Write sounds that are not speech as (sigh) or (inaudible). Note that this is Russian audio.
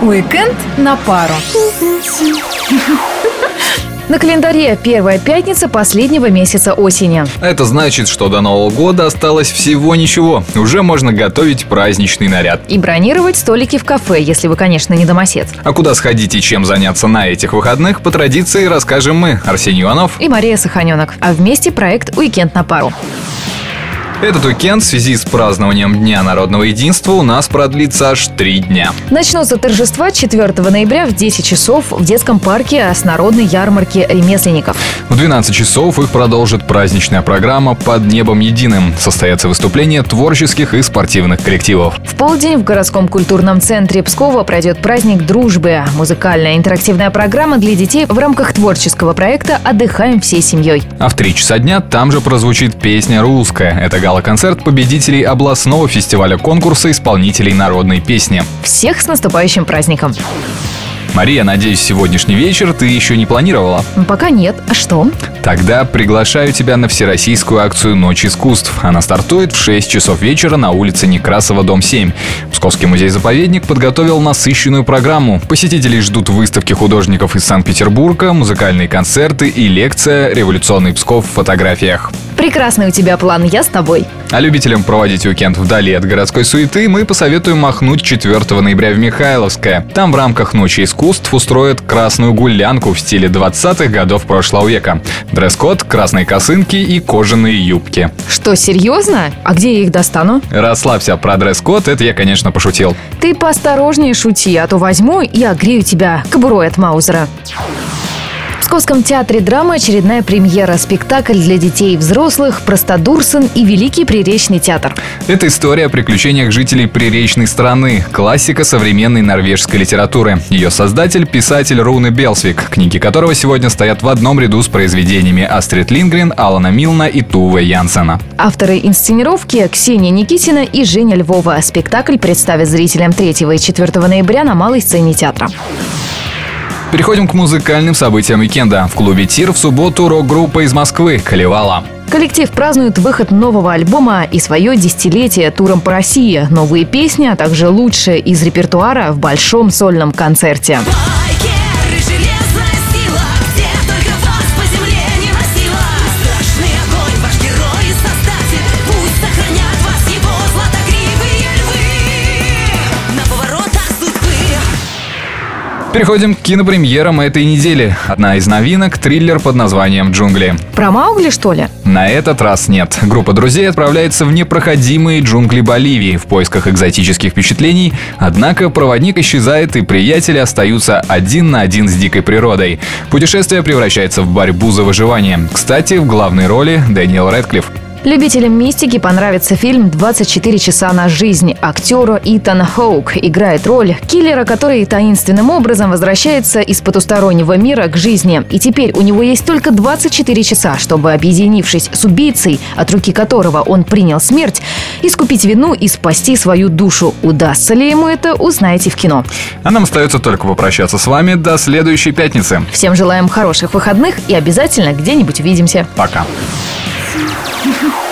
Уикенд на пару. На календаре первая пятница последнего месяца осени. Это значит, что до Нового года осталось всего ничего. Уже можно готовить праздничный наряд. И бронировать столики в кафе, если вы, конечно, не домосед. А куда сходить и чем заняться на этих выходных, по традиции расскажем мы, Арсений Иванов и Мария Саханенок. А вместе проект «Уикенд на пару». Этот уикенд в связи с празднованием Дня народного единства у нас продлится аж три дня. Начнутся торжества 4 ноября в 10 часов в детском парке с народной ярмарки ремесленников. В 12 часов их продолжит праздничная программа «Под небом единым». Состоятся выступления творческих и спортивных коллективов. В полдень в городском культурном центре Пскова пройдет праздник дружбы. Музыкальная интерактивная программа для детей в рамках творческого проекта «Отдыхаем всей семьей». А в 3 часа дня там же прозвучит песня «Русская». Это гала-концерт победителей областного фестиваля конкурса исполнителей народной песни. Всех с наступающим праздником! Мария, надеюсь, сегодняшний вечер ты еще не планировала? Пока нет. А что? Тогда приглашаю тебя на всероссийскую акцию «Ночь искусств». Она стартует в 6 часов вечера на улице Некрасова, дом 7. Псковский музей-заповедник подготовил насыщенную программу. Посетителей ждут выставки художников из Санкт-Петербурга, музыкальные концерты и лекция «Революционный Псков в фотографиях». Прекрасный у тебя план, я с тобой. А любителям проводить уикенд вдали от городской суеты мы посоветуем махнуть 4 ноября в Михайловское. Там в рамках Ночи искусств устроят красную гулянку в стиле 20-х годов прошлого века. Дресс-код, красные косынки и кожаные юбки. Что, серьезно? А где я их достану? Расслабься, про дресс-код это я, конечно, пошутил. Ты поосторожнее шути, а то возьму и огрею тебя кобурой от Маузера. Московском театре драмы очередная премьера. Спектакль для детей и взрослых «Простодурсон» и Великий Приречный театр. Это история о приключениях жителей приречной страны. Классика современной норвежской литературы. Ее создатель – писатель Руны Белсвик, книги которого сегодня стоят в одном ряду с произведениями Астрид Лингрен, Алана Милна и Туве Янсена. Авторы инсценировки – Ксения Никитина и Женя Львова. Спектакль представят зрителям 3 и 4 ноября на малой сцене театра. Переходим к музыкальным событиям уикенда. В клубе «Тир» в субботу рок-группа из Москвы «Колевала». Коллектив празднует выход нового альбома и свое десятилетие туром по России. Новые песни, а также лучшие из репертуара в большом сольном концерте. Переходим к кинопремьерам этой недели. Одна из новинок – триллер под названием «Джунгли». Про Маугли, что ли? На этот раз нет. Группа друзей отправляется в непроходимые джунгли Боливии в поисках экзотических впечатлений, однако проводник исчезает и приятели остаются один на один с дикой природой. Путешествие превращается в борьбу за выживание. Кстати, в главной роли Дэниел Рэдклифф. Любителям мистики понравится фильм «24 часа на жизнь». Актера Итан Хоук играет роль киллера, который таинственным образом возвращается из потустороннего мира к жизни. И теперь у него есть только 24 часа, чтобы, объединившись с убийцей, от руки которого он принял смерть, искупить вину и спасти свою душу. Удастся ли ему это, узнаете в кино. А нам остается только попрощаться с вами до следующей пятницы. Всем желаем хороших выходных и обязательно где-нибудь увидимся. Пока. Thank (laughs) you.